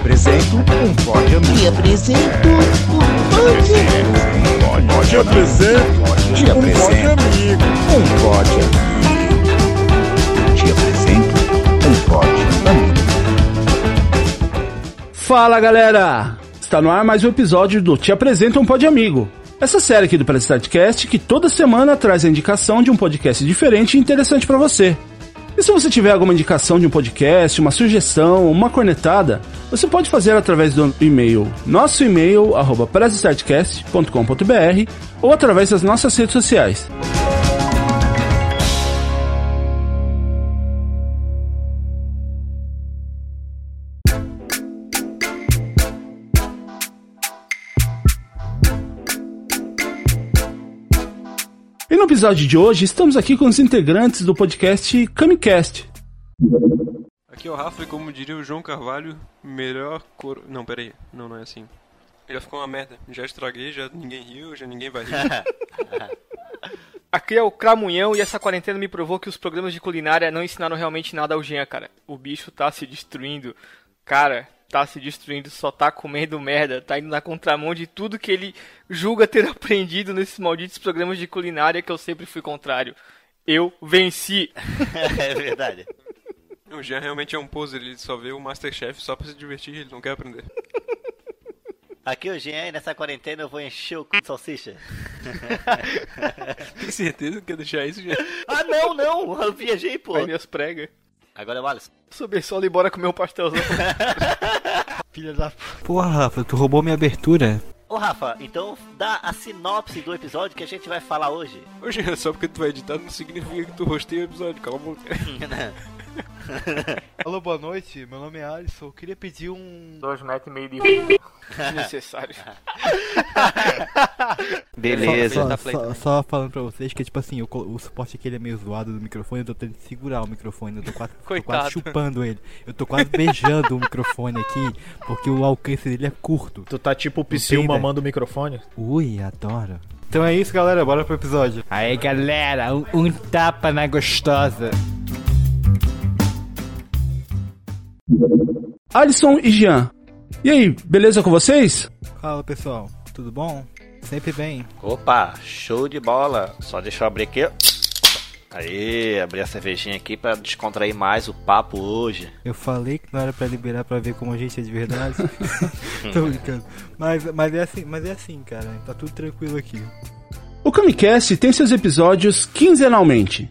apresento um pod amigo. Te apresento um pod. Pod Te apresento Te um apresento amigo. um pod amigo. Te apresento um pod amigo. Fala galera! Está no ar mais um episódio do Te Apresenta um Pod Amigo. Essa série aqui do Prestardcast que toda semana traz a indicação de um podcast diferente e interessante para você. E se você tiver alguma indicação de um podcast, uma sugestão, uma cornetada, você pode fazer através do e-mail nosso e-mail arroba ou através das nossas redes sociais. Episódio de hoje, estamos aqui com os integrantes do podcast Camicast. Aqui é o Rafa e como diria o João Carvalho, melhor cor... Não, peraí. Não, não é assim. Já ficou uma merda. Já estraguei, já ninguém riu, já ninguém vai rir. Aqui é o Cramunhão e essa quarentena me provou que os programas de culinária não ensinaram realmente nada ao Jean, cara. O bicho tá se destruindo. Cara, tá se destruindo, só tá comendo merda, tá indo na contramão de tudo que ele julga ter aprendido nesses malditos programas de culinária que eu sempre fui contrário. Eu venci. é verdade. o Jean realmente é um poser, ele só vê o Masterchef só pra se divertir, ele não quer aprender. Aqui hoje, hein, nessa quarentena eu vou encher o cu de salsicha. Tem certeza que quer deixar isso, Jean? ah, não, não, eu viajei, pô. Vai minhas pregas. Agora é o Alisson. Subir solo e bora comer um pastelzão. Filha da. Porra, Rafa, tu roubou minha abertura. Ô, Rafa, então dá a sinopse do episódio que a gente vai falar hoje. Ô Jean, só porque tu vai editar não significa que tu rosteia o episódio, cala a boca. Alô, boa noite, meu nome é Alisson. Eu queria pedir um. Dois metros e meio de necessário. Beleza. Só, só, só- só falando pra vocês que, tipo assim, o, o suporte aqui ele é meio zoado do microfone, eu tô tentando segurar o microfone, eu tô quase, tô quase chupando ele. Eu tô quase beijando o microfone aqui, porque o alcance dele é curto. Tu tá tipo o Psyu mamando o microfone? Ui, adoro. Então é isso, galera, bora pro episódio. Aí, galera, um, um tapa na gostosa. Alisson e Jean. E aí, beleza com vocês? Fala, pessoal, tudo bom? Sempre bem. Opa, show de bola. Só deixa eu abrir aqui. Aí, abrir a cervejinha aqui pra descontrair mais o papo hoje. Eu falei que não era pra liberar pra ver como a gente é de verdade. Tô brincando. Mas, mas, é assim, mas é assim, cara. Tá tudo tranquilo aqui. O Camicast tem seus episódios quinzenalmente.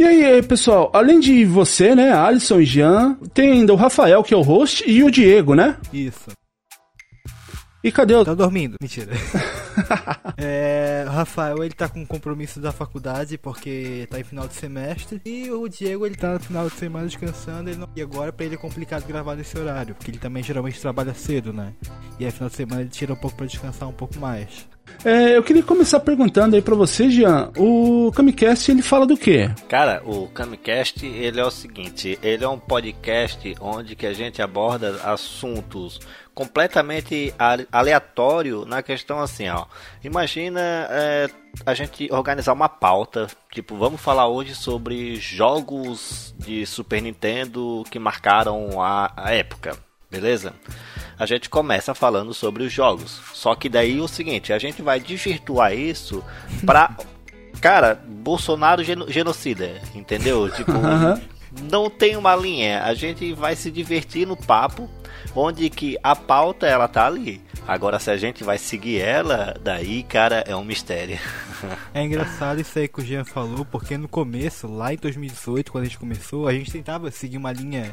E aí, pessoal, além de você, né, Alisson e Jean, tem ainda o Rafael, que é o host, e o Diego, né? Isso. E cadê o... Tá dormindo? Mentira. é, o Rafael, ele tá com compromisso da faculdade porque tá em final de semestre. E o Diego, ele tá no final de semana descansando. Ele não... E agora pra ele é complicado gravar nesse horário, porque ele também geralmente trabalha cedo, né? E aí, final de semana, ele tira um pouco pra descansar um pouco mais. É, eu queria começar perguntando aí pra você, Jean, o Camicast, ele fala do quê? Cara, o Camicast, ele é o seguinte, ele é um podcast onde que a gente aborda assuntos completamente ale- aleatório na questão assim, ó. Imagina é, a gente organizar uma pauta, tipo, vamos falar hoje sobre jogos de Super Nintendo que marcaram a, a época, beleza? A gente começa falando sobre os jogos. Só que daí o seguinte, a gente vai desvirtuar isso pra Cara, Bolsonaro geno- genocida, entendeu? Tipo. Não tem uma linha. A gente vai se divertir no papo, onde que a pauta ela tá ali. Agora se a gente vai seguir ela, daí, cara, é um mistério. É engraçado isso aí que o Jean falou, porque no começo, lá em 2018, quando a gente começou, a gente tentava seguir uma linha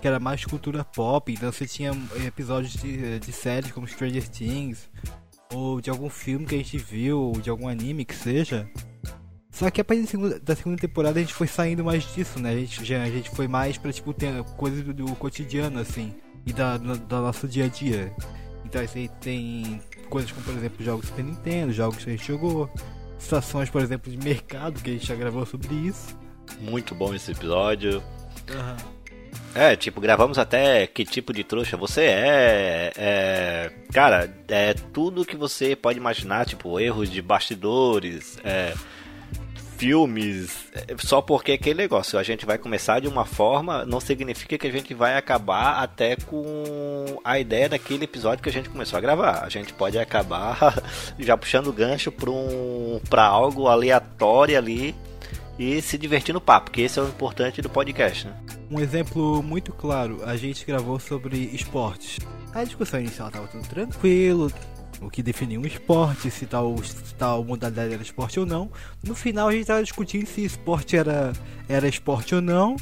que era mais cultura pop, então você tinha episódios de, de séries como Stranger Things, ou de algum filme que a gente viu, ou de algum anime que seja. Só que a partir da segunda, da segunda temporada a gente foi saindo mais disso, né? A gente, já, a gente foi mais pra, tipo, ter coisas do, do cotidiano, assim, e da, do, do nosso dia a dia. Então aí tem coisas como, por exemplo, jogos Super Nintendo, jogos que a gente jogou, situações, por exemplo, de mercado, que a gente já gravou sobre isso. Muito bom esse episódio. É, tipo, gravamos até que tipo de trouxa você é. é cara, é tudo que você pode imaginar, tipo, erros de bastidores, é, filmes, é, só porque aquele negócio, a gente vai começar de uma forma, não significa que a gente vai acabar até com a ideia daquele episódio que a gente começou a gravar. A gente pode acabar já puxando o gancho para um, pra algo aleatório ali e se divertir no papo, que esse é o importante do podcast, né? Um exemplo muito claro, a gente gravou sobre esportes. A discussão inicial estava tudo tranquilo, o que definia um esporte, se tal, se tal modalidade era esporte ou não. No final a gente estava discutindo se esporte era, era esporte ou não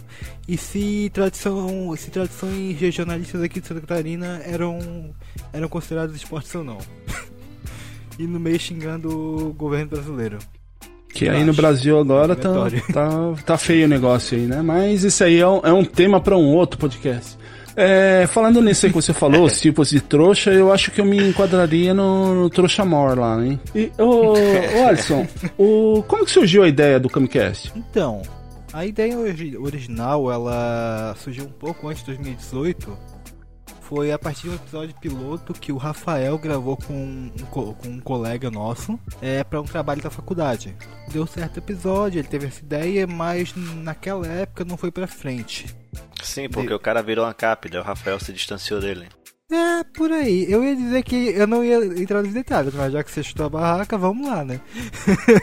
e se, tradição, se tradições regionalistas aqui de Santa Catarina eram, eram consideradas esportes ou não. e no meio xingando o governo brasileiro. Que aí no Brasil agora tá, tá, tá feio o negócio aí, né? Mas isso aí é um, é um tema para um outro podcast. É, falando nisso aí que você falou, os tipos de trouxa, eu acho que eu me enquadraria no, no trouxa mor lá, hein? E, ô, ô Alisson, o, como que surgiu a ideia do Camcast? Então, a ideia original, ela surgiu um pouco antes de 2018, foi a partir de um episódio piloto que o Rafael gravou com um, com um colega nosso é, para um trabalho da faculdade. Deu certo episódio, ele teve essa ideia, mas naquela época não foi para frente. Sim, porque De... o cara virou uma cap, daí o Rafael se distanciou dele. É, por aí. Eu ia dizer que eu não ia entrar nos detalhes, mas já que você chutou a barraca, vamos lá, né?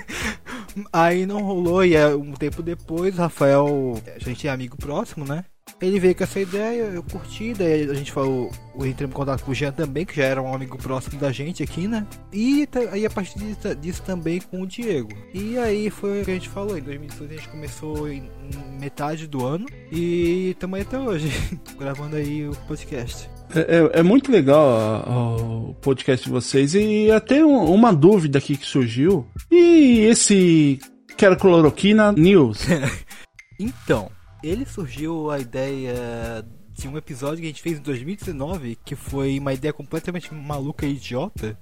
aí não rolou, e é, um tempo depois, o Rafael, a gente é amigo próximo, né? Ele veio com essa ideia, eu curti, daí a gente falou, eu entrei em contato com o Jean também, que já era um amigo próximo da gente aqui, né? E aí a partir disso, disso, também com o Diego. E aí foi o que a gente falou, em 2018 a gente começou em, metade do ano e estamos aí até hoje, gravando aí o podcast. É, é, é, muito legal o podcast de vocês e até uma dúvida aqui que surgiu. E esse Quero Cloroquina News? então, ele surgiu a ideia de um episódio que a gente fez em 2019, que foi uma ideia completamente maluca e idiota,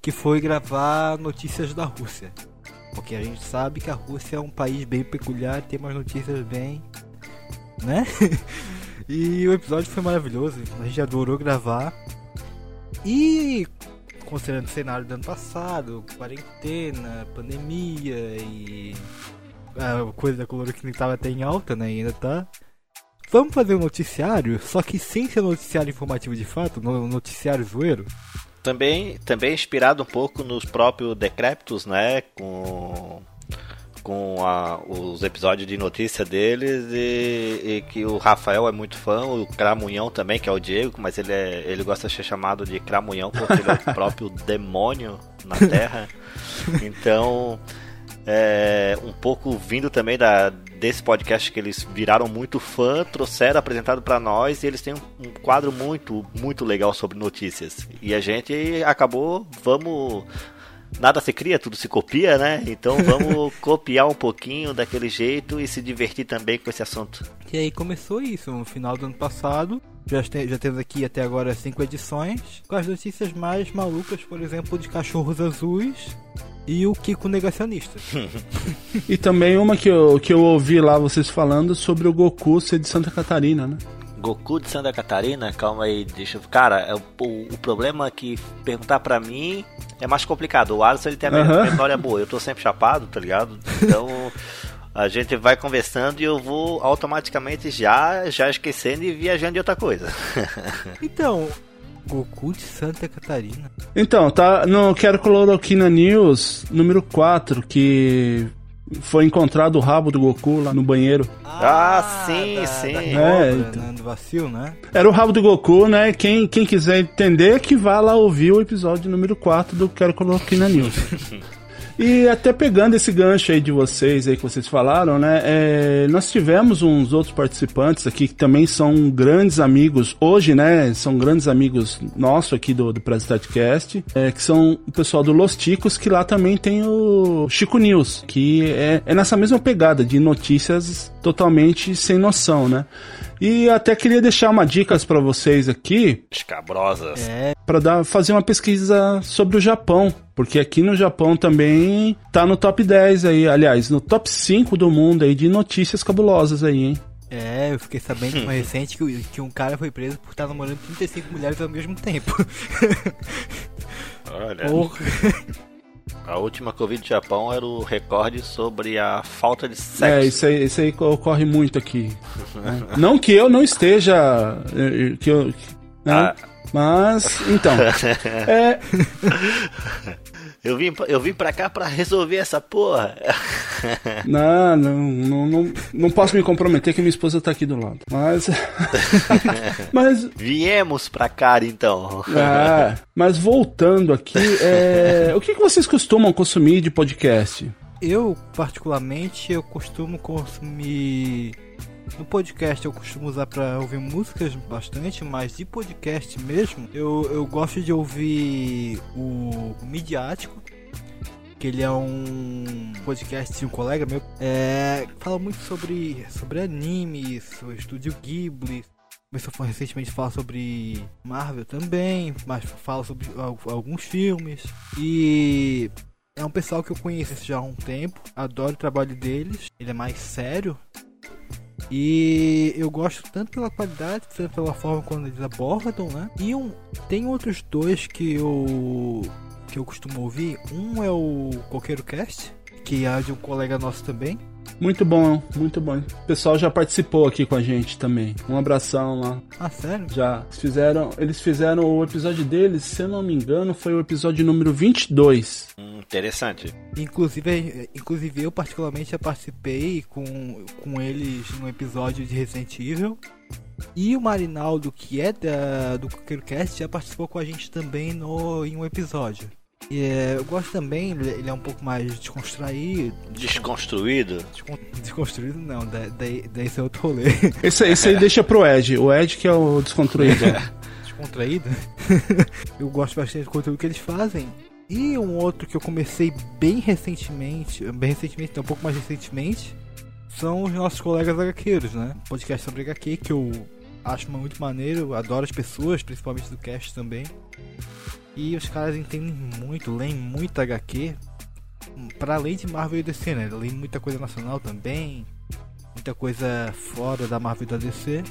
que foi gravar notícias da Rússia. Porque a gente sabe que a Rússia é um país bem peculiar, tem umas notícias bem, né? e o episódio foi maravilhoso, a gente adorou gravar. E considerando o cenário do ano passado, quarentena, pandemia e a coisa da cloroquina estava até em alta, né? E ainda tá. Vamos fazer um noticiário, só que sem ser noticiário informativo de fato, no noticiário zoeiro. Também, também inspirado um pouco nos próprios Decréptos, né? Com, com a, os episódios de notícia deles e, e, que o Rafael é muito fã, o Cramunhão também, que é o Diego, mas ele, é, ele gosta de ser chamado de Cramunhão porque ele é o próprio demônio na Terra. Então é, um pouco vindo também da, desse podcast que eles viraram muito fã, trouxeram apresentado para nós e eles têm um, um, quadro muito, muito legal sobre notícias. E a gente acabou, vamos. Nada se cria, tudo se copia, né? Então vamos copiar um pouquinho daquele jeito e se divertir também com esse assunto. E aí começou isso, no final do ano passado. Já, tem, já temos aqui até agora cinco edições, com as notícias mais malucas, por exemplo, de cachorros azuis, e o Kiko Negacionista. e também uma que eu, que eu ouvi lá vocês falando sobre o Goku ser de Santa Catarina, né? Goku de Santa Catarina? Calma aí, deixa eu... Cara, é o, o, problema é que perguntar pra mim é mais complicado. O Alisson ele tem a uhum. memória boa, eu tô sempre chapado, tá ligado? Então... a gente vai conversando e eu vou automaticamente já já esquecendo e viajando de outra coisa. então, Goku de Santa Catarina. Então, tá no Quero Cloroquina News, número 4, que foi encontrado o rabo do Goku lá no banheiro. Ah, ah sim, da, sim. Da é, então. né, do vacilo, né? Era o rabo do Goku, né? Quem, quem quiser entender, que vá lá ouvir o episódio número 4 do Quero Cloroquina News. E até pegando esse gancho aí de vocês aí que vocês falaram, né? É, nós tivemos uns outros participantes aqui que também são grandes amigos hoje, né? São grandes amigos nossos aqui do, do Presidentcast, é, que são o pessoal do Los Ticos, que lá também tem o Chico News, que é, é nessa mesma pegada de notícias totalmente sem noção, né? E até queria deixar uma dicas para vocês aqui. Escabrosas. É. Para dar fazer uma pesquisa sobre o Japão, porque aqui no Japão também tá no top 10 aí, aliás, no top 5 do mundo aí de notícias cabulosas aí, hein? É, eu fiquei sabendo mais recente que, que um cara foi preso por estar namorando 35 mulheres ao mesmo tempo. Olha. A última que eu vi do Japão era o recorde sobre a falta de sexo. É, isso aí, isso aí ocorre muito aqui. né? Não que eu não esteja. eh, Que eu, né? Ah. Mas, então. É, Eu vim, eu vim pra cá pra resolver essa porra. não, não, não, não, não posso me comprometer que minha esposa tá aqui do lado. Mas. mas. Viemos pra cá então. ah, mas voltando aqui, é, o que, que vocês costumam consumir de podcast? Eu, particularmente, eu costumo consumir. No podcast eu costumo usar pra ouvir músicas bastante, mas de podcast mesmo, eu, eu gosto de ouvir o, Midiático, que ele é um podcast de um colega meu. É, fala muito sobre, sobre animes, o estúdio Ghibli. Começou a recentemente a falar sobre Marvel também, mas fala sobre al- alguns filmes. E é um pessoal que eu conheço já há um tempo, adoro o trabalho deles, ele é mais sério. E eu gosto tanto pela qualidade, tanto pela forma como eles abordam, né? E um, tem outros dois que eu que eu costumo ouvir. Um é o Coqueiro Cast, que é de um colega nosso também. Muito bom, muito bom. O pessoal já participou aqui com a gente também. Um abração lá. Ah, sério? Já eles fizeram, eles fizeram o episódio deles, se eu não me engano, foi o episódio número 22. Hum, interessante. Inclusive, inclusive eu particularmente já participei com, com eles num episódio de Resident Evil. E o Marinaldo, que é da, do Coqueiro Cast, já participou com a gente também no, em um episódio. E, é, eu gosto também, ele, é um pouco mais descontraído. Desconstruído. Descon- Desconstruído não, da, daí, daí esse é outro rolê. Esse, esse aí deixa pro Ed. O Ed que é o desconstruído. descontraído. eu gosto bastante do conteúdo que eles fazem. E um outro que eu comecei bem recentemente, bem recentemente, não, um pouco mais recentemente, são os nossos colegas HQeiros, né? Podcast sobre HQ que eu acho muito maneiro, adoro as pessoas, principalmente do cast também. E os caras entendem muito, leem muito HQ, para além de Marvel e DC, né? Leem muita coisa nacional também, muita coisa fora da Marvel e da DC.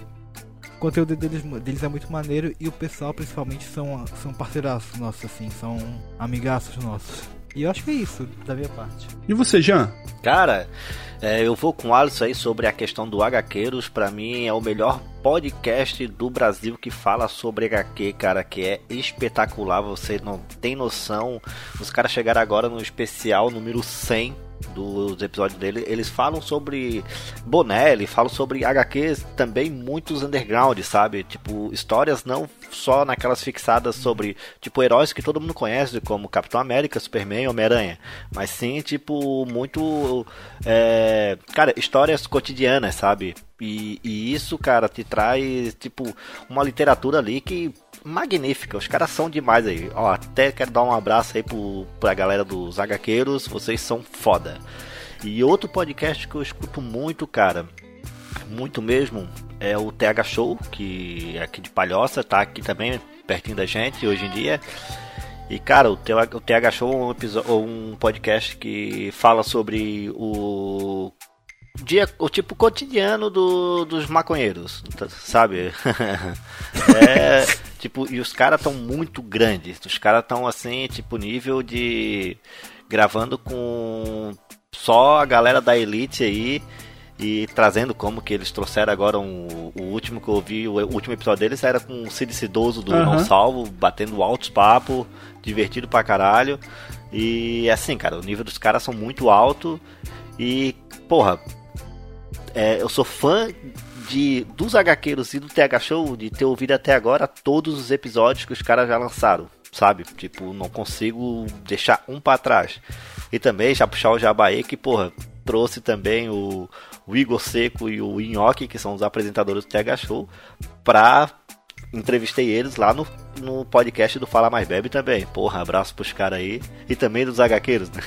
O conteúdo deles, deles é muito maneiro e o pessoal principalmente são, são parceiraços nossos, assim, são amigaços nossos. E eu acho que é isso, da minha parte. E você, Jean? Cara, é, eu vou com o Alisson aí sobre a questão do HQueiros. Pra mim é o melhor podcast do Brasil que fala sobre HQ, cara, que é espetacular. Você não tem noção. Os caras chegaram agora no especial número 100 dos episódios dele. Eles falam sobre boné, eles falam sobre HQs também muitos underground, sabe? Tipo, histórias não só naquelas fixadas sobre, tipo, heróis que todo mundo conhece, como Capitão América, Superman, Homem-Aranha. Mas sim, tipo, muito. é, cara, histórias cotidianas, sabe? E, e isso, cara, te traz, tipo, uma literatura ali que magnífica. Os caras são demais aí. Ó, até quero dar um abraço aí pro, pra galera dos HQueiros. Vocês são foda. E outro podcast que eu escuto muito, cara, muito mesmo, é o TH Show, que é aqui de Palhoça, tá aqui também, pertinho da gente hoje em dia. E cara, o TH Show é um, um podcast que fala sobre o dia, o tipo cotidiano do, dos maconheiros, tá- sabe? é, tipo, e os caras estão muito grandes. Os caras estão assim, tipo, nível de gravando com só a galera da elite aí e trazendo como que eles trouxeram agora um, o último que eu vi, o último episódio deles era com o Cid Cidoso do Aham. Não Salvo, batendo altos papos, divertido pra caralho. E assim, cara, o nível dos caras são muito alto e, porra, é, eu sou fã de dos HQueiros e do TH Show de ter ouvido até agora todos os episódios que os caras já lançaram, sabe? Tipo, não consigo deixar um pra trás. E também já puxar o Jabaê que, porra, trouxe também o, o Igor Seco e o Inhoque, que são os apresentadores do TH Show, pra entrevistei eles lá no, no podcast do Fala Mais Bebe também. Porra, abraço pros caras aí. E também dos HQueiros, né?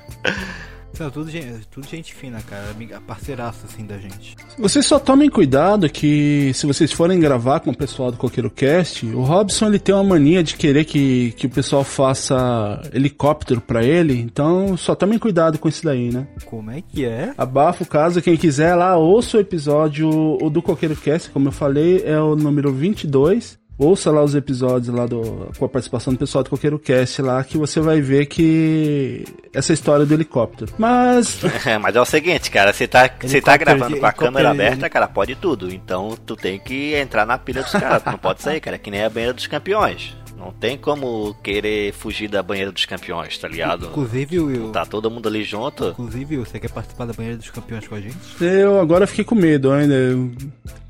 São tudo gente, tudo gente fina, cara, amiga, parceiraço assim da gente. Vocês só tomem cuidado que se vocês forem gravar com o pessoal do Coqueiro Cast, o Robson ele tem uma mania de querer que, que o pessoal faça helicóptero pra ele, então só tomem cuidado com isso daí, né? Como é que é? Abafa o caso, quem quiser lá, ouça o episódio o do Coqueiro Cast, como eu falei, é o número 22. Ouça lá os episódios lá do, com a participação do pessoal do Coqueiro Cast lá, que você vai ver que essa história do helicóptero. Mas. Mas é o seguinte, cara, você tá, você tá gravando com a câmera aberta, cara, pode tudo. Então tu tem que entrar na pilha dos caras. tu não pode sair, cara, que nem a banheira dos campeões. Não tem como querer fugir da banheira dos campeões, tá ligado? Inclusive, Will, Tá todo mundo ali junto. inclusive, Will, você quer participar da banheira dos campeões com a gente? Eu agora fiquei com medo ainda.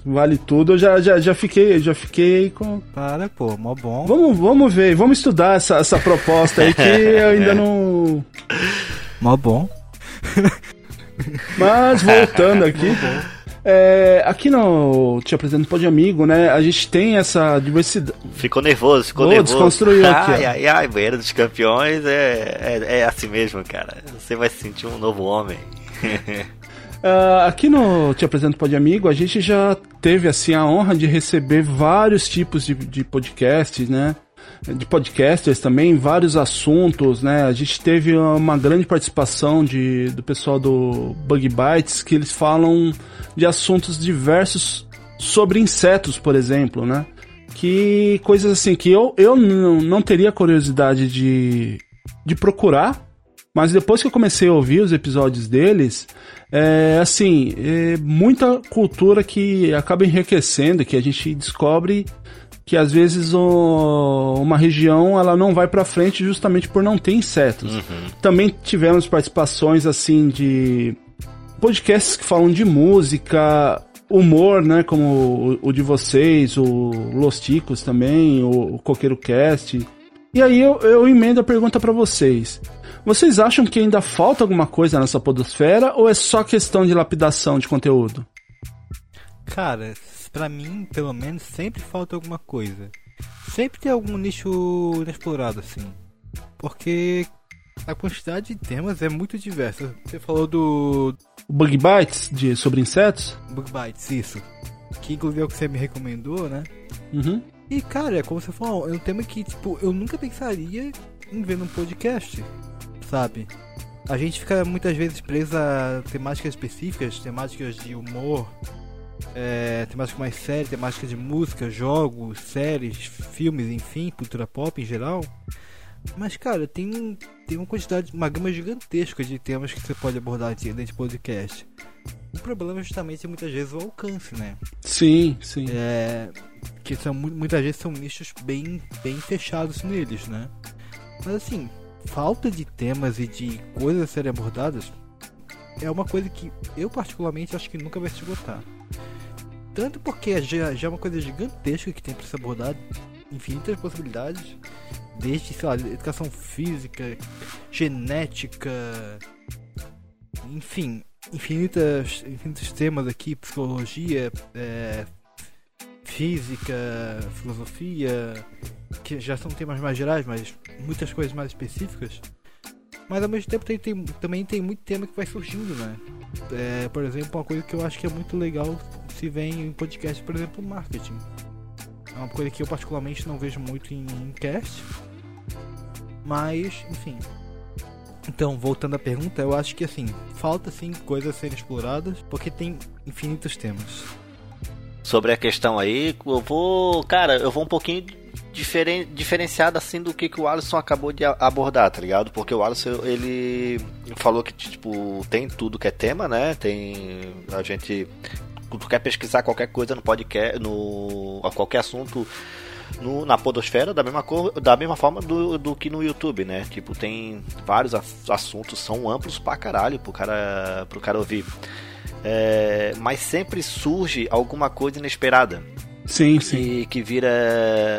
Vale tudo, eu já, já, já fiquei, já fiquei com. Para, pô, mó bom. Vamos, vamos ver, vamos estudar essa, essa proposta aí que eu ainda não. Mó bom. Mas voltando aqui. É, aqui no Te Apresento Pode Amigo, né? A gente tem essa diversidade. Ficou nervoso, ficou Ô, nervoso. desconstruiu aqui, Ai, ai, ai, banheira dos campeões é, é, é assim mesmo, cara. Você vai se sentir um novo homem. Ah, aqui no Te Apresento Pode Amigo, a gente já teve assim a honra de receber vários tipos de, de podcasts, né? De podcasters também, vários assuntos, né? A gente teve uma grande participação de, do pessoal do Bug Bites, que eles falam de assuntos diversos sobre insetos, por exemplo, né? Que coisas assim que eu, eu não, não teria curiosidade de, de procurar, mas depois que eu comecei a ouvir os episódios deles, é assim, é muita cultura que acaba enriquecendo, que a gente descobre que às vezes o- uma região ela não vai para frente justamente por não ter insetos. Também tivemos participações assim de podcasts que falam de música, humor, né, como o, o de vocês, o Los Ticos também, o, o Coqueiro Cast. E aí eu, eu emendo a pergunta para vocês. Vocês acham que ainda falta alguma coisa nessa podosfera ou é só questão de lapidação de conteúdo? Cara, pra mim, pelo menos, sempre falta alguma coisa. Sempre tem algum nicho inexplorado, assim. Porque a quantidade de temas é muito diversa. Você falou do Bug Bites de, sobre insetos? Bug Bites, isso. Que inclusive é o que você me recomendou, né? Uhum. E cara, como você falou, é um tema que, tipo, eu nunca pensaria em ver num podcast, sabe? A gente fica muitas vezes preso a temáticas específicas, temáticas de humor, é, temáticas mais sérias, temáticas de música, jogos, séries, filmes, enfim, cultura pop em geral. Mas, cara, tem, um- tem uma quantidade, uma gama gigantesca de temas que você pode abordar aqui dentro de podcast. O problema é justamente muitas vezes o alcance, né? Sim, sim. É, que são mu- muitas vezes são nichos bem, bem fechados neles, né? Mas assim, falta de temas e de coisas a serem abordadas é uma coisa que eu particularmente acho que nunca vai se esgotar. Tanto porque já, já é uma coisa gigantesca que tem para ser abordado, infinitas possibilidades, desde, sei lá, educação física, genética, enfim, infinitas, infinitos temas aqui, psicologia, é, física, filosofia, que já são temas mais gerais, mas muitas coisas mais específicas. Mas ao mesmo tempo tem, tem- também tem muito tema que vai surgindo, né? É, por exemplo, uma coisa que eu acho que é muito legal se vem em podcast, por exemplo, marketing. É uma coisa que eu particularmente não vejo muito em, em cast. Mas, enfim. Então, voltando à pergunta, eu acho que assim, falta sim coisas a serem exploradas, porque tem infinitos temas. Sobre a questão aí, eu vou. Cara, eu vou um pouquinho diferen, diferenciado assim do que, que o Alisson acabou de abordar, tá ligado? Porque o Alisson, ele falou que, tipo, tem tudo que é tema, né? Tem. A gente. Tu quer pesquisar qualquer coisa no podcast, no. a qualquer assunto no- na podosfera da mesma, cor, da mesma forma do, do que no YouTube, né? Tipo, tem vários ass- assuntos, são amplos pra caralho pro cara, pro cara ouvir. É, mas sempre surge alguma coisa inesperada Sim, sim. e que vira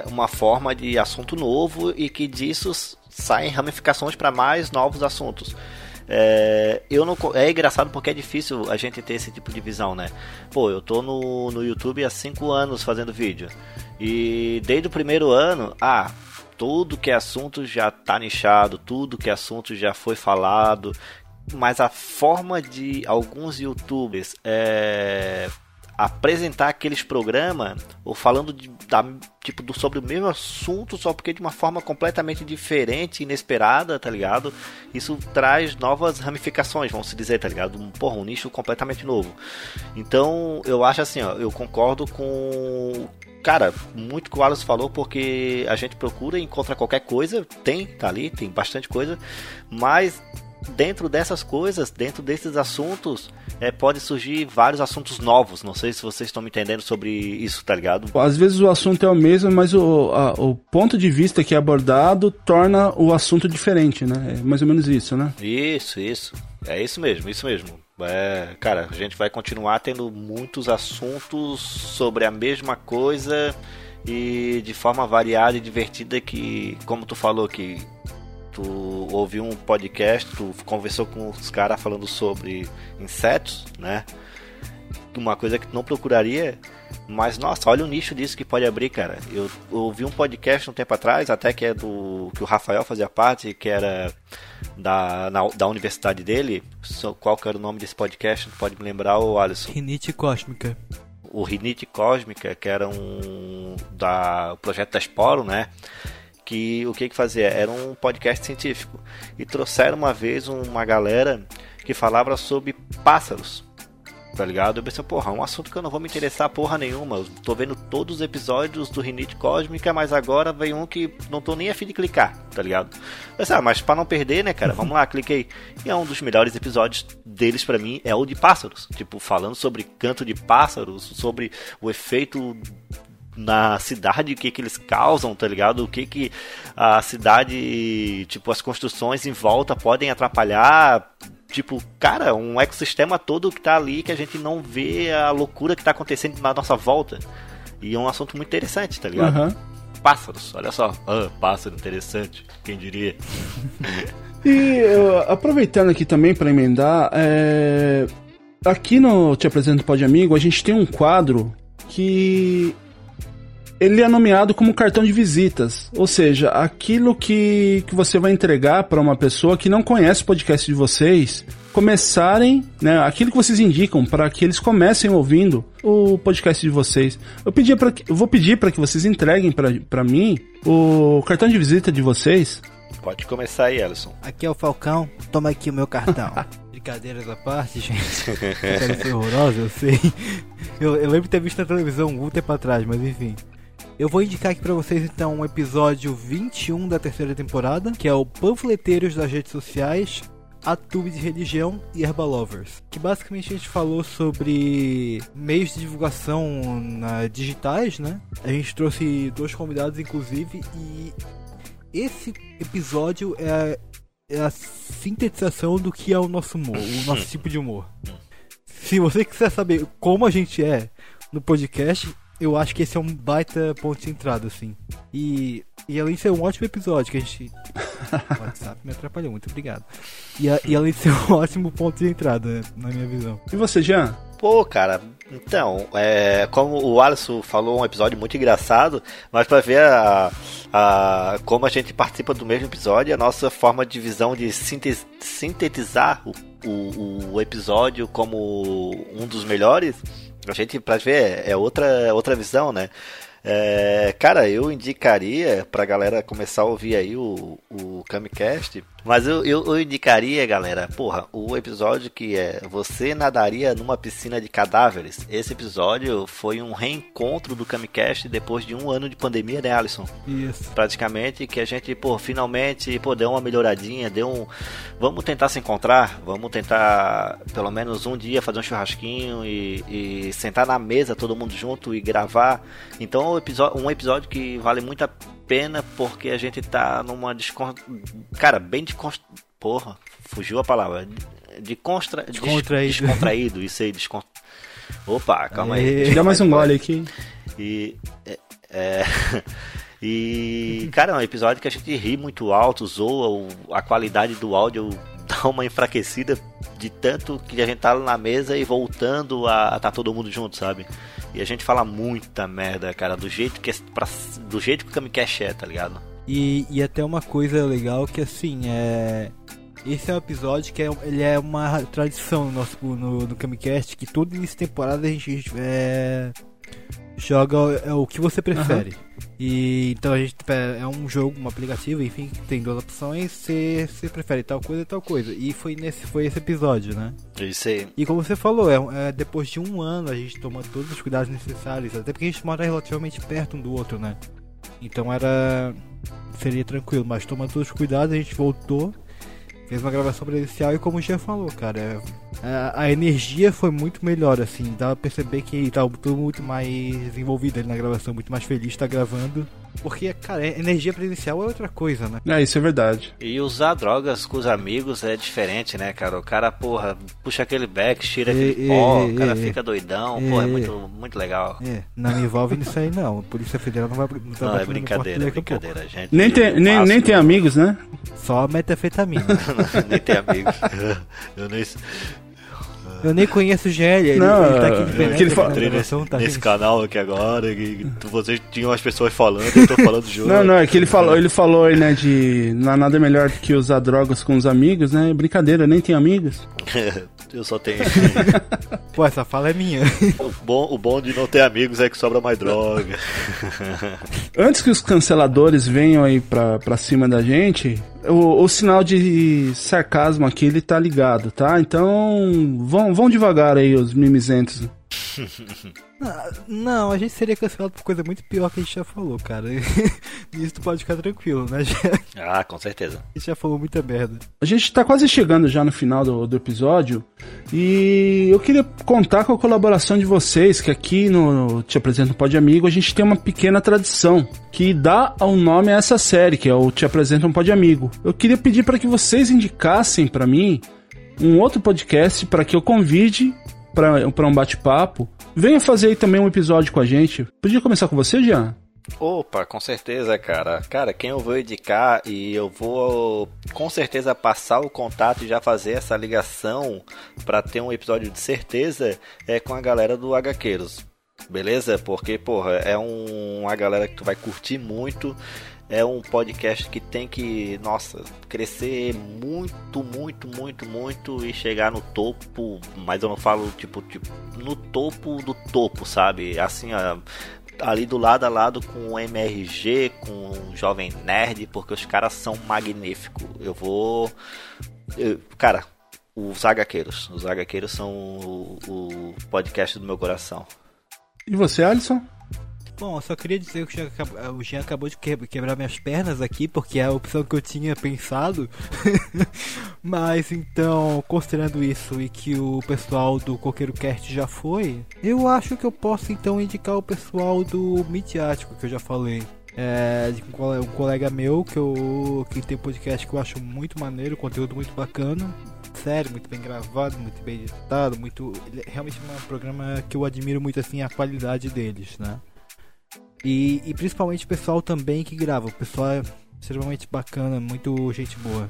uma forma de assunto novo e que disso saem ramificações para mais novos assuntos. É, eu não, é engraçado porque é difícil a gente ter esse tipo de visão, né? Pô, eu tô no, no YouTube há 5 anos fazendo vídeo. E desde o primeiro ano, ah, tudo que é assunto já tá nichado, tudo que é assunto já foi falado. Mas a forma de alguns youtubers é, apresentar aqueles programas ou falando de, da, tipo do, sobre o mesmo assunto só porque de uma forma completamente diferente, inesperada, tá ligado? Isso traz novas ramificações, vamos dizer, tá ligado? Um, porra, um nicho completamente novo. Então, eu acho assim, ó, eu concordo com Cara, muito que o Wallace falou, porque a gente procura e encontra qualquer coisa, tem, tá ali, tem bastante coisa, mas dentro dessas coisas, dentro desses assuntos, é, pode surgir vários assuntos novos. Não sei se vocês estão me entendendo sobre isso, tá ligado? Às vezes o assunto é o mesmo, mas o, a, o ponto de vista que é abordado torna o assunto diferente, né? É mais ou menos isso, né? Isso, isso. É isso mesmo, isso mesmo. É, cara, a gente vai continuar tendo muitos assuntos sobre a mesma coisa e de forma variada e divertida que, como tu falou que tu ouviu um podcast, tu conversou com os caras falando sobre insetos, né? Uma coisa que tu não procuraria, mas nossa, olha o nicho disso que pode abrir, cara. Eu ouvi um podcast um tempo atrás, até que é do que o Rafael fazia parte, que era da, na, da universidade dele. Qual que era o nome desse podcast? Pode me lembrar, o Alisson? Rinite Cósmica. O Rinite Cósmica, que era um da o projeto da Sporo, né? Que o que que fazia? Era um podcast científico. E trouxeram uma vez uma galera que falava sobre pássaros tá ligado? Eu pensei, porra, é um assunto que eu não vou me interessar porra nenhuma. Eu tô vendo todos os episódios do Rinite Cósmica, mas agora vem um que não tô nem afim de clicar, tá ligado? Pensei, ah, mas pra não perder, né, cara, vamos lá, cliquei. E é um dos melhores episódios deles para mim, é o de pássaros. Tipo, falando sobre canto de pássaros, sobre o efeito na cidade, o que que eles causam, tá ligado? O que que a cidade, tipo, as construções em volta podem atrapalhar Tipo, cara, um ecossistema todo que tá ali que a gente não vê a loucura que tá acontecendo na nossa volta. E é um assunto muito interessante, tá ligado? Uhum. Pássaros, olha só. Ah, pássaro interessante, quem diria. e aproveitando aqui também para emendar, é... aqui no Te Apresento Pode Amigo, a gente tem um quadro que ele é nomeado como cartão de visitas, ou seja, aquilo que, que você vai entregar para uma pessoa que não conhece o podcast de vocês, começarem, né, aquilo que vocês indicam para que eles comecem ouvindo o podcast de vocês. Eu pedi para eu vou pedir para que vocês entreguem para mim o cartão de visita de vocês. Pode começar aí, Ellison. Aqui é o Falcão, toma aqui o meu cartão. Brincadeiras à parte, gente. Foi horrorosa, eu sei. Eu, eu lembro de ter visto na televisão um tempo atrás, mas enfim. Eu vou indicar aqui para vocês então o episódio 21 da terceira temporada, que é o Panfleteiros das redes sociais, a Tube de Religião e Herbalovers. Que basicamente a gente falou sobre meios de divulgação na, digitais, né? A gente trouxe dois convidados, inclusive, e esse episódio é, é a sintetização do que é o nosso humor, o nosso tipo de humor. Se você quiser saber como a gente é no podcast, eu acho que esse é um baita ponto de entrada, assim. E, e além de ser um ótimo episódio, que a gente. o WhatsApp me atrapalhou, muito obrigado. E, a, e além de ser um ótimo ponto de entrada, na minha visão. E você, Jean? Pô, cara, então, é, como o Alisson falou, um episódio muito engraçado, mas para ver a, a, como a gente participa do mesmo episódio, a nossa forma de visão de sintetizar o, o, o episódio como um dos melhores a gente, pra ver, é outra, outra visão, né? É, cara, eu indicaria pra galera começar a ouvir aí o, o Camicast mas eu, eu, eu, indicaria, galera, porra, o episódio que é Você nadaria numa piscina de cadáveres. Esse episódio foi um reencontro do Camicast depois de um ano de pandemia, né, Alisson? Isso. Praticamente, que a gente, pô, finalmente, pô, deu uma melhoradinha, deu um. Vamos tentar se encontrar, vamos tentar pelo menos um dia fazer um churrasquinho e, e sentar na mesa todo mundo junto e gravar. Então, um episódio, um episódio que vale muito a pena porque a gente tá numa descon... cara, bem desconst... porra, fugiu a palavra. De constra... descontraído. descontraído, isso aí, descon... Opa, calma aí. Dá mais um gole aqui. E é, é... E, cara, é um episódio que a gente ri muito alto, zoa, a qualidade do áudio dá uma enfraquecida de tanto que a gente tá na mesa e voltando a, a tá todo mundo junto, sabe? E a gente fala muita merda, cara, do jeito que, é pra, do jeito que o Camicast é, tá ligado? E, e até uma coisa legal que assim, é. Esse é um episódio que é, ele é uma tradição no nosso no, no Camicast, que toda início de temporada a gente é, joga é, o que você prefere. E então a gente é um jogo, um aplicativo, enfim, que tem duas opções, você, você prefere tal coisa e tal coisa. E foi nesse foi esse episódio, né? Isso aí. E como você falou, é, é depois de um ano a gente toma todos os cuidados necessários, até porque a gente mora relativamente perto um do outro, né? Então era seria tranquilo, mas tomando todos os cuidados, a gente voltou, fez uma gravação presencial e como o Jean falou, cara, a, a energia foi muito melhor, assim, dá pra perceber que tá tudo muito mais envolvido ali na gravação, muito mais feliz de estar gravando. Porque, cara, energia presencial é outra coisa, né? É, isso é verdade. E usar drogas com os amigos é diferente, né, cara? O cara, porra, puxa aquele back, tira aquele E- pó, e- o cara e- fica doidão, e- porra, é muito, muito legal. É, não me envolve nisso aí não. Polícia Federal não vai não tá Não, é brincadeira, é a brincadeira, gente. Nem tem, nem, nem tem amigos, né? Só metafetamina. nem tem amigos. eu nem Eu nem conheço o GL, ele, Não, ele tá aqui de é, Beneca que ele fala- nesse, gravação, tá nesse gente? canal aqui agora, que vocês tinham as pessoas falando, eu tô falando junto. Não, não, é que ele falou, ele falou aí, né, de nada melhor do que usar drogas com os amigos, né? Brincadeira, nem tem amigos. eu só tenho. Pô, essa fala é minha. o, bom, o bom de não ter amigos é que sobra mais droga. Antes que os canceladores venham aí pra, pra cima da gente, o, o sinal de sarcasmo aqui, ele tá ligado, tá? Então, vão, vão devagar aí, os mimizentos. Ah, Não, a gente seria cancelado por coisa muito pior que a gente já falou, cara. Nisso tu pode ficar tranquilo, né? Ah, com certeza. A gente já falou muita merda. A gente tá quase chegando já no final do, do episódio e eu queria contar com a colaboração de vocês, que aqui no Te Apresento um Pode Amigo a gente tem uma pequena tradição que dá ao nome a essa série, que é o Te Apresento um Pode Amigo. Eu queria pedir para que vocês indicassem para mim um outro podcast para que eu convide para um bate-papo. Venha fazer aí também um episódio com a gente. Podia começar com você, Jean? Opa, com certeza, cara. Cara, quem eu vou indicar e eu vou com certeza passar o contato e já fazer essa ligação pra ter um episódio de certeza é com a galera do HQueiros. Beleza? Porque, porra, é um, uma galera que tu vai curtir muito. É um podcast que tem que, nossa, crescer muito, muito, muito, muito e chegar no topo. Mas eu não falo, tipo, tipo no topo do topo, sabe? Assim, ó, ali do lado a lado com o MRG, com o Jovem Nerd, porque os caras são magníficos. Eu vou. eu- cara, os HQueiros. Os HQueiros são o, o podcast do meu coração. E você, Alisson? Bom, eu só queria dizer que o Jean, acabou de que- quebrar minhas pernas aqui, porque é a opção que eu tinha pensado. Mas então, considerando isso e que o pessoal do Coqueiro Cast já foi, eu acho que eu posso então indicar o pessoal do Midiático, que eu já falei. É, de um um colega meu que, eu, que tem podcast que eu acho muito maneiro, conteúdo muito bacana. Sério, muito bem gravado, muito bem editado, muito. ele é realmente um programa que eu admiro muito assim a qualidade deles, né? E, e principalmente o pessoal também que grava. O pessoal é extremamente bacana, muito gente boa.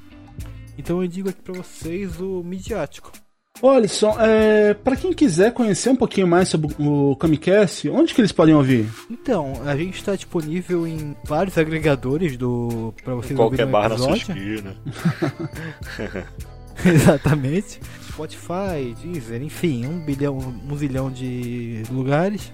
Então eu digo aqui pra vocês o midiático. Ô, Alisson, é, para quem quiser conhecer um pouquinho mais sobre o Kamicast, onde que eles podem ouvir? Então, a gente está disponível em vários agregadores do para vocês Qualquer ouvirem o bar na sua esquina. Exatamente. Spotify, Deezer, enfim, um bilhão, um zilhão de lugares.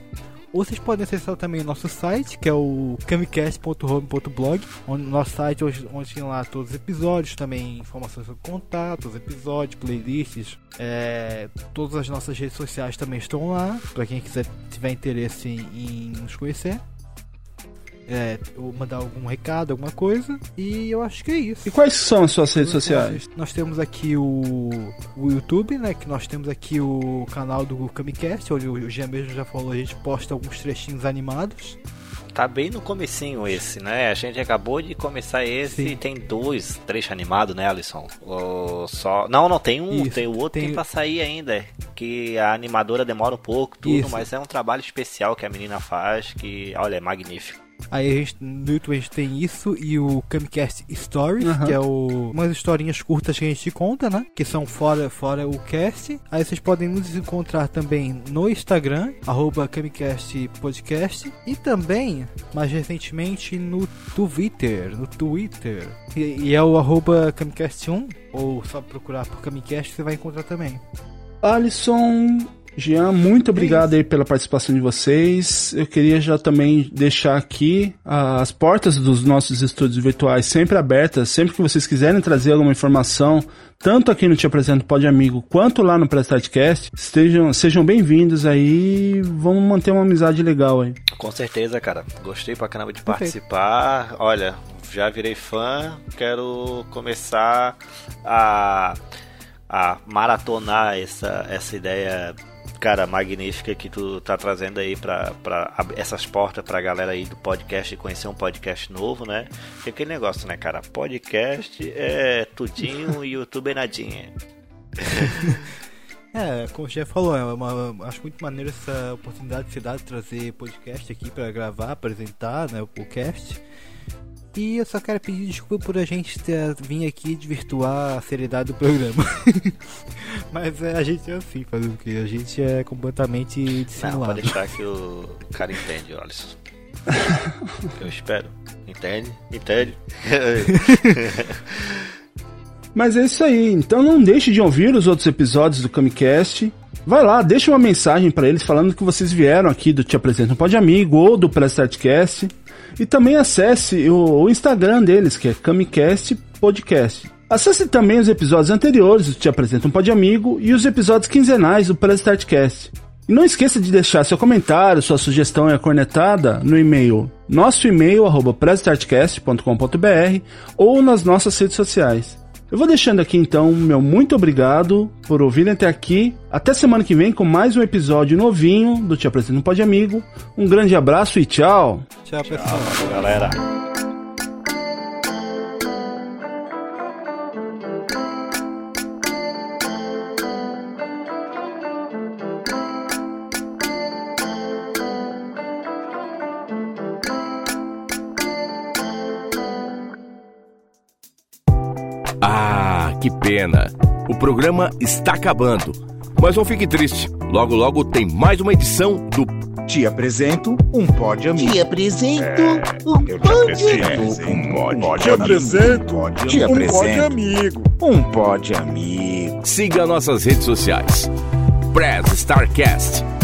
Ou vocês podem acessar também o nosso site, que é o camicast.home.blog, onde no nosso site onde, onde tem lá todos os episódios, também informações sobre contatos, episódios, playlists, é, todas as nossas redes sociais também estão lá, para quem quiser tiver interesse em, em nos conhecer. É, ou mandar algum recado, alguma coisa. E eu acho que é isso. E quais são as suas redes sociais? Nós temos aqui o, o YouTube, né? Que nós temos aqui o canal do Kamicast, onde o Jean mesmo já falou, a gente posta alguns trechinhos animados. Tá bem no comecinho esse, né? A gente acabou de começar esse Sim. e tem dois trechos animados, né, Alisson? Ou só... Não, não, tem um, Isso, tem o outro tem- tem pra sair ainda. Que a animadora demora um pouco, tudo, Isso. mas é um trabalho especial que a menina faz, que, olha, é magnífico. Aí a gente, no YouTube a gente tem isso e o Camcast Stories, Aham. que é o, umas historinhas curtas que a gente conta, né? Que são fora, fora o cast. Aí vocês podem nos encontrar também no Instagram, arroba Camcast Podcast. E também, mais recentemente, no Twitter. No Twitter. E, e é o arroba Camcast1, ou só procurar por Camcast você vai encontrar também. Alisson, Jean, muito obrigado aí pela participação de vocês. Eu queria já também deixar aqui as portas dos nossos estúdios virtuais sempre abertas, sempre que vocês quiserem trazer alguma informação, tanto aqui no Te Apresento Pode Amigo, quanto lá no Prestartcast, estejam, sejam bem-vindos aí, vamos manter uma amizade legal aí. Com certeza, cara. Gostei pra caramba de Perfeito. participar. Olha, já virei fã. Quero começar a, a maratonar essa, essa ideia, cara, magnífica que tu tá trazendo aí ab- essas portas pra galera aí do podcast e conhecer um podcast novo, né? Porque aquele negócio, né, cara? Podcast é tudinho e YouTube é nadinha. É, como o Jeff falou, é uma, acho muito maneiro essa oportunidade que você dá de trazer podcast aqui pra gravar, apresentar né, o cast. E eu só quero pedir desculpa por a gente ter, vir aqui desvirtuar a seriedade do programa. Mas é, a gente é assim, fazer o quê? A gente é completamente Não, dissimulado. pode deixar que o cara entende, Alisson. Eu espero. Entende? Entende? Mas é isso aí, então não deixe de ouvir os outros episódios do Camicast. Vai lá, deixa uma mensagem pra eles falando que vocês vieram aqui do Te Apresento um Pode Amigo ou do Prestartcast. E também acesse o, o Instagram deles, que é Camicast Podcast. Acesse também os episódios anteriores do Te Apresento um Pode Amigo e os episódios quinzenais do Prestartcast. E não esqueça de deixar seu comentário, sua sugestão e a cornetada no e-mail nosso e-mail arroba ou nas nossas redes sociais. Eu vou deixando aqui então meu muito obrigado por ouvirem até aqui. Até semana que vem com mais um episódio novinho do Te Apresento um Pode Amigo. Um grande abraço e tchau! Tchau, pessoal. Galera. Pena. O programa está acabando. Mas não fique triste. Logo, logo tem mais uma edição do Te apresento um Pode Amigo. Te apresento um um Pode Te apresento um pode apresento amigo. um Pode Amigo. Siga nossas redes sociais. Press Starcast.